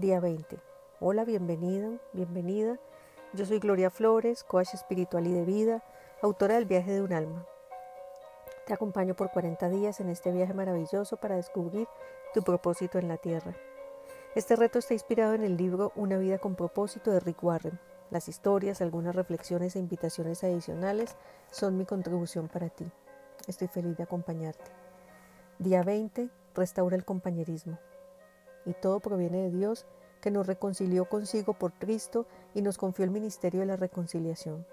día 20. Hola, bienvenido, bienvenida. Yo soy Gloria Flores, coach espiritual y de vida, autora del viaje de un alma. Te acompaño por 40 días en este viaje maravilloso para descubrir tu propósito en la tierra. Este reto está inspirado en el libro Una vida con propósito de Rick Warren. Las historias, algunas reflexiones e invitaciones adicionales son mi contribución para ti. Estoy feliz de acompañarte. Día 20. Restaura el compañerismo y todo proviene de Dios, que nos reconcilió consigo por Cristo y nos confió el ministerio de la reconciliación.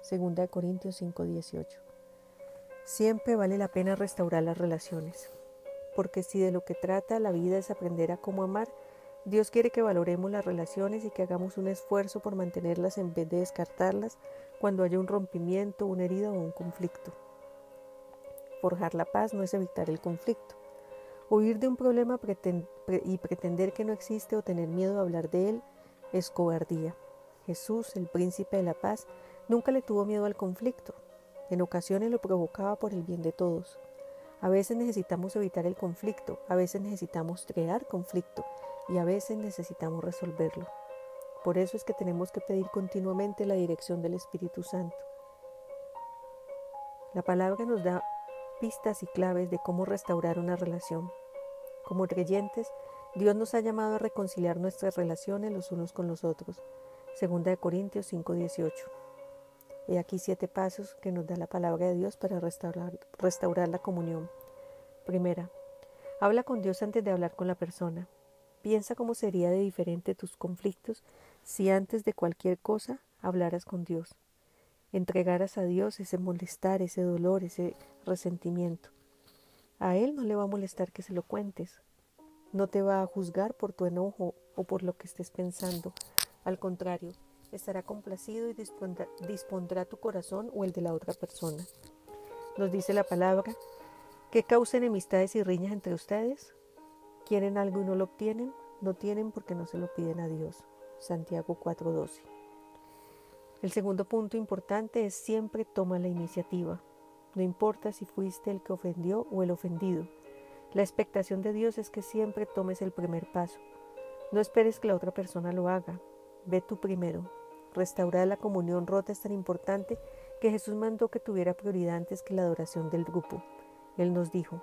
Segunda de Corintios 5:18. Siempre vale la pena restaurar las relaciones, porque si de lo que trata la vida es aprender a cómo amar, Dios quiere que valoremos las relaciones y que hagamos un esfuerzo por mantenerlas en vez de descartarlas cuando haya un rompimiento, una herida o un conflicto. Forjar la paz no es evitar el conflicto, Huir de un problema y pretender que no existe o tener miedo de hablar de él es cobardía. Jesús, el príncipe de la paz, nunca le tuvo miedo al conflicto. En ocasiones lo provocaba por el bien de todos. A veces necesitamos evitar el conflicto, a veces necesitamos crear conflicto y a veces necesitamos resolverlo. Por eso es que tenemos que pedir continuamente la dirección del Espíritu Santo. La palabra nos da pistas y claves de cómo restaurar una relación. Como creyentes, Dios nos ha llamado a reconciliar nuestras relaciones los unos con los otros. Segunda de Corintios 5:18. He aquí siete pasos que nos da la palabra de Dios para restaurar, restaurar la comunión. Primera, habla con Dios antes de hablar con la persona. Piensa cómo sería de diferente tus conflictos si antes de cualquier cosa hablaras con Dios entregaras a Dios ese molestar, ese dolor, ese resentimiento. A Él no le va a molestar que se lo cuentes. No te va a juzgar por tu enojo o por lo que estés pensando. Al contrario, estará complacido y dispondrá, tu corazón o el de la otra persona. Nos dice la palabra, ¿qué causa enemistades y riñas entre ustedes? ¿Quieren algo y no lo obtienen? No tienen porque no se lo piden a Dios. Santiago 4:12. El segundo punto importante es siempre toma la iniciativa. No importa si fuiste el que ofendió o el ofendido. La expectación de Dios es que siempre tomes el primer paso. No esperes que la otra persona lo haga. Ve tú primero. Restaurar la comunión rota es tan importante que Jesús mandó que tuviera prioridad antes que la adoración del grupo. Él nos dijo,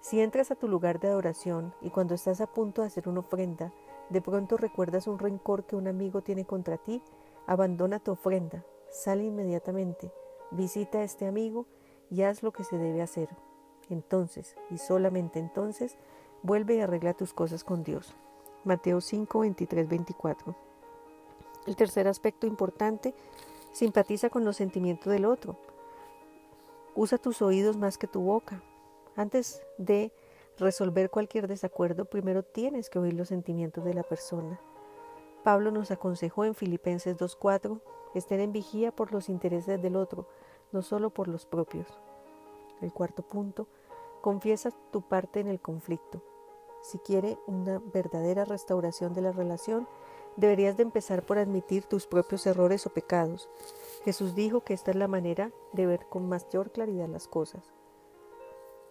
si entras a tu lugar de adoración y cuando estás a punto de hacer una ofrenda, de pronto recuerdas un rencor que un amigo tiene contra ti, Abandona tu ofrenda, sale inmediatamente, visita a este amigo y haz lo que se debe hacer. Entonces, y solamente entonces, vuelve y arregla tus cosas con Dios. Mateo 5, 23, 24. El tercer aspecto importante, simpatiza con los sentimientos del otro. Usa tus oídos más que tu boca. Antes de resolver cualquier desacuerdo, primero tienes que oír los sentimientos de la persona. Pablo nos aconsejó en Filipenses 2.4, estén en vigía por los intereses del otro, no solo por los propios. El cuarto punto, confiesa tu parte en el conflicto. Si quiere una verdadera restauración de la relación, deberías de empezar por admitir tus propios errores o pecados. Jesús dijo que esta es la manera de ver con mayor claridad las cosas.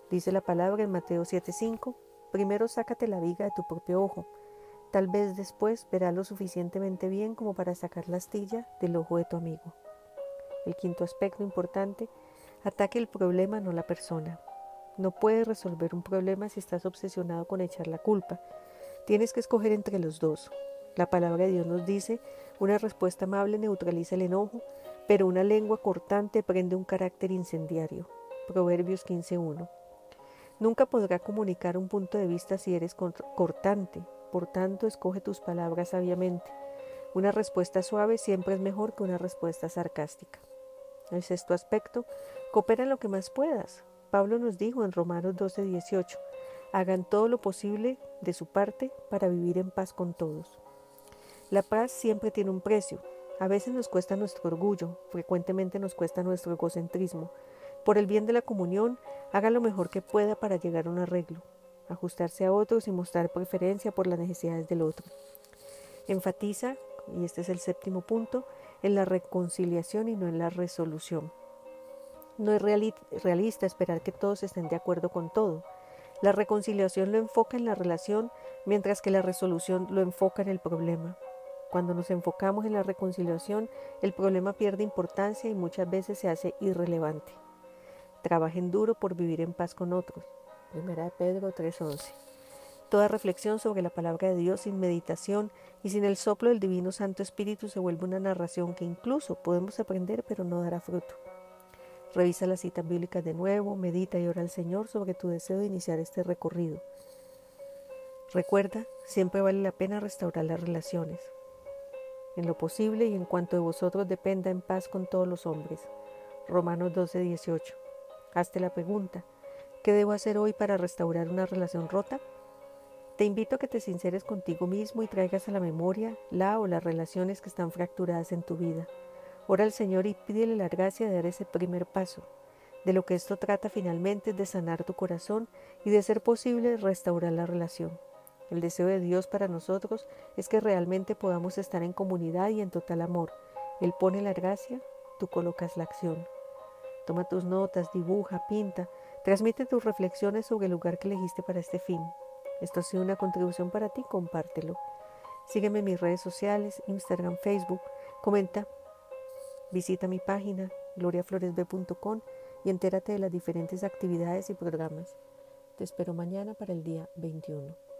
Dice la palabra en Mateo 7:5, primero sácate la viga de tu propio ojo Tal vez después verá lo suficientemente bien como para sacar la astilla del ojo de tu amigo. El quinto aspecto importante, ataque el problema, no la persona. No puedes resolver un problema si estás obsesionado con echar la culpa. Tienes que escoger entre los dos. La palabra de Dios nos dice, una respuesta amable neutraliza el enojo, pero una lengua cortante prende un carácter incendiario. Proverbios 15.1. Nunca podrá comunicar un punto de vista si eres cortante, por tanto, escoge tus palabras sabiamente. Una respuesta suave siempre es mejor que una respuesta sarcástica. El sexto aspecto, coopera lo que más puedas. Pablo nos dijo en Romanos 12, 18, hagan todo lo posible de su parte para vivir en paz con todos. La paz siempre tiene un precio. A veces nos cuesta nuestro orgullo, frecuentemente nos cuesta nuestro egocentrismo. Por el bien de la comunión, haga lo mejor que pueda para llegar a un arreglo ajustarse a otros y mostrar preferencia por las necesidades del otro. Enfatiza, y este es el séptimo punto, en la reconciliación y no en la resolución. No es realista esperar que todos estén de acuerdo con todo. La reconciliación lo enfoca en la relación mientras que la resolución lo enfoca en el problema. Cuando nos enfocamos en la reconciliación, el problema pierde importancia y muchas veces se hace irrelevante. Trabajen duro por vivir en paz con otros. Primera de Pedro 3:11. Toda reflexión sobre la palabra de Dios sin meditación y sin el soplo del Divino Santo Espíritu se vuelve una narración que incluso podemos aprender pero no dará fruto. Revisa las citas bíblicas de nuevo, medita y ora al Señor sobre tu deseo de iniciar este recorrido. Recuerda, siempre vale la pena restaurar las relaciones. En lo posible y en cuanto de vosotros dependa en paz con todos los hombres. Romanos 12, 18. Hazte la pregunta, ¿qué debo hacer hoy para restaurar una relación rota? Te invito a que te sinceres contigo mismo y traigas a la memoria la o las relaciones que están fracturadas en tu vida. Ora al Señor y pídele la gracia de dar ese primer paso. De lo que esto trata finalmente es de sanar tu corazón y de ser posible restaurar la relación. El deseo de Dios para nosotros es que realmente podamos estar en comunidad y en total amor. Él pone la gracia, tú colocas la acción. Toma tus notas, dibuja, pinta, transmite tus reflexiones sobre el lugar que elegiste para este fin. Esto ha sido una contribución para ti, compártelo. Sígueme en mis redes sociales, Instagram, Facebook, comenta, visita mi página gloriafloresb.com y entérate de las diferentes actividades y programas. Te espero mañana para el día 21.